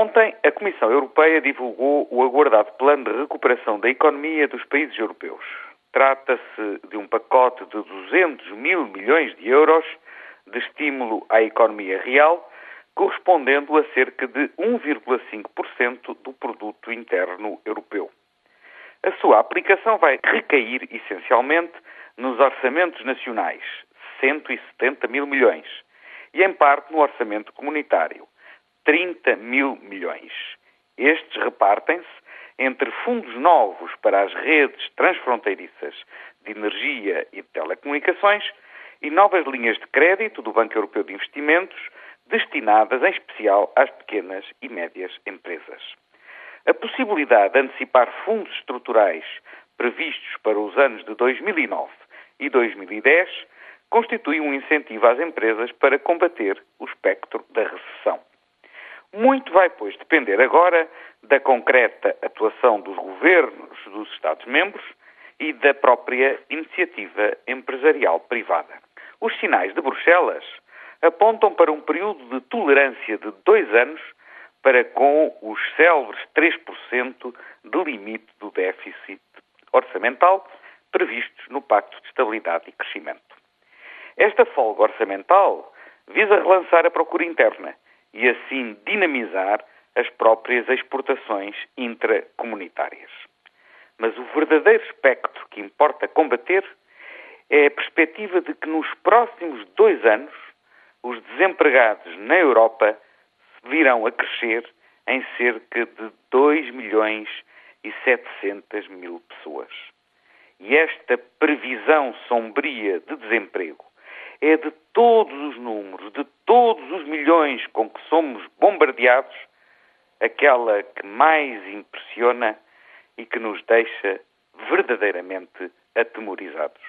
Ontem, a Comissão Europeia divulgou o aguardado plano de recuperação da economia dos países europeus. Trata-se de um pacote de 200 mil milhões de euros de estímulo à economia real, correspondendo a cerca de 1,5% do produto interno europeu. A sua aplicação vai recair essencialmente nos orçamentos nacionais, 170 mil milhões, e em parte no orçamento comunitário, 30 mil milhões. Estes repartem-se entre fundos novos para as redes transfronteiriças de energia e de telecomunicações e novas linhas de crédito do Banco Europeu de Investimentos, destinadas em especial às pequenas e médias empresas. A possibilidade de antecipar fundos estruturais previstos para os anos de 2009 e 2010 constitui um incentivo às empresas para combater o espectro da recessão. Muito vai, pois, depender agora da concreta atuação dos governos dos Estados-membros e da própria iniciativa empresarial privada. Os sinais de Bruxelas apontam para um período de tolerância de dois anos para com os célebres 3% de limite do déficit orçamental previstos no Pacto de Estabilidade e Crescimento. Esta folga orçamental visa relançar a procura interna e assim dinamizar as próprias exportações intracomunitárias. Mas o verdadeiro espectro que importa combater é a perspectiva de que nos próximos dois anos os desempregados na Europa virão a crescer em cerca de 2 milhões e 700 mil pessoas. E esta previsão sombria de desemprego é de todos os números, de todos os milhões com que somos bombardeados, aquela que mais impressiona e que nos deixa verdadeiramente atemorizados.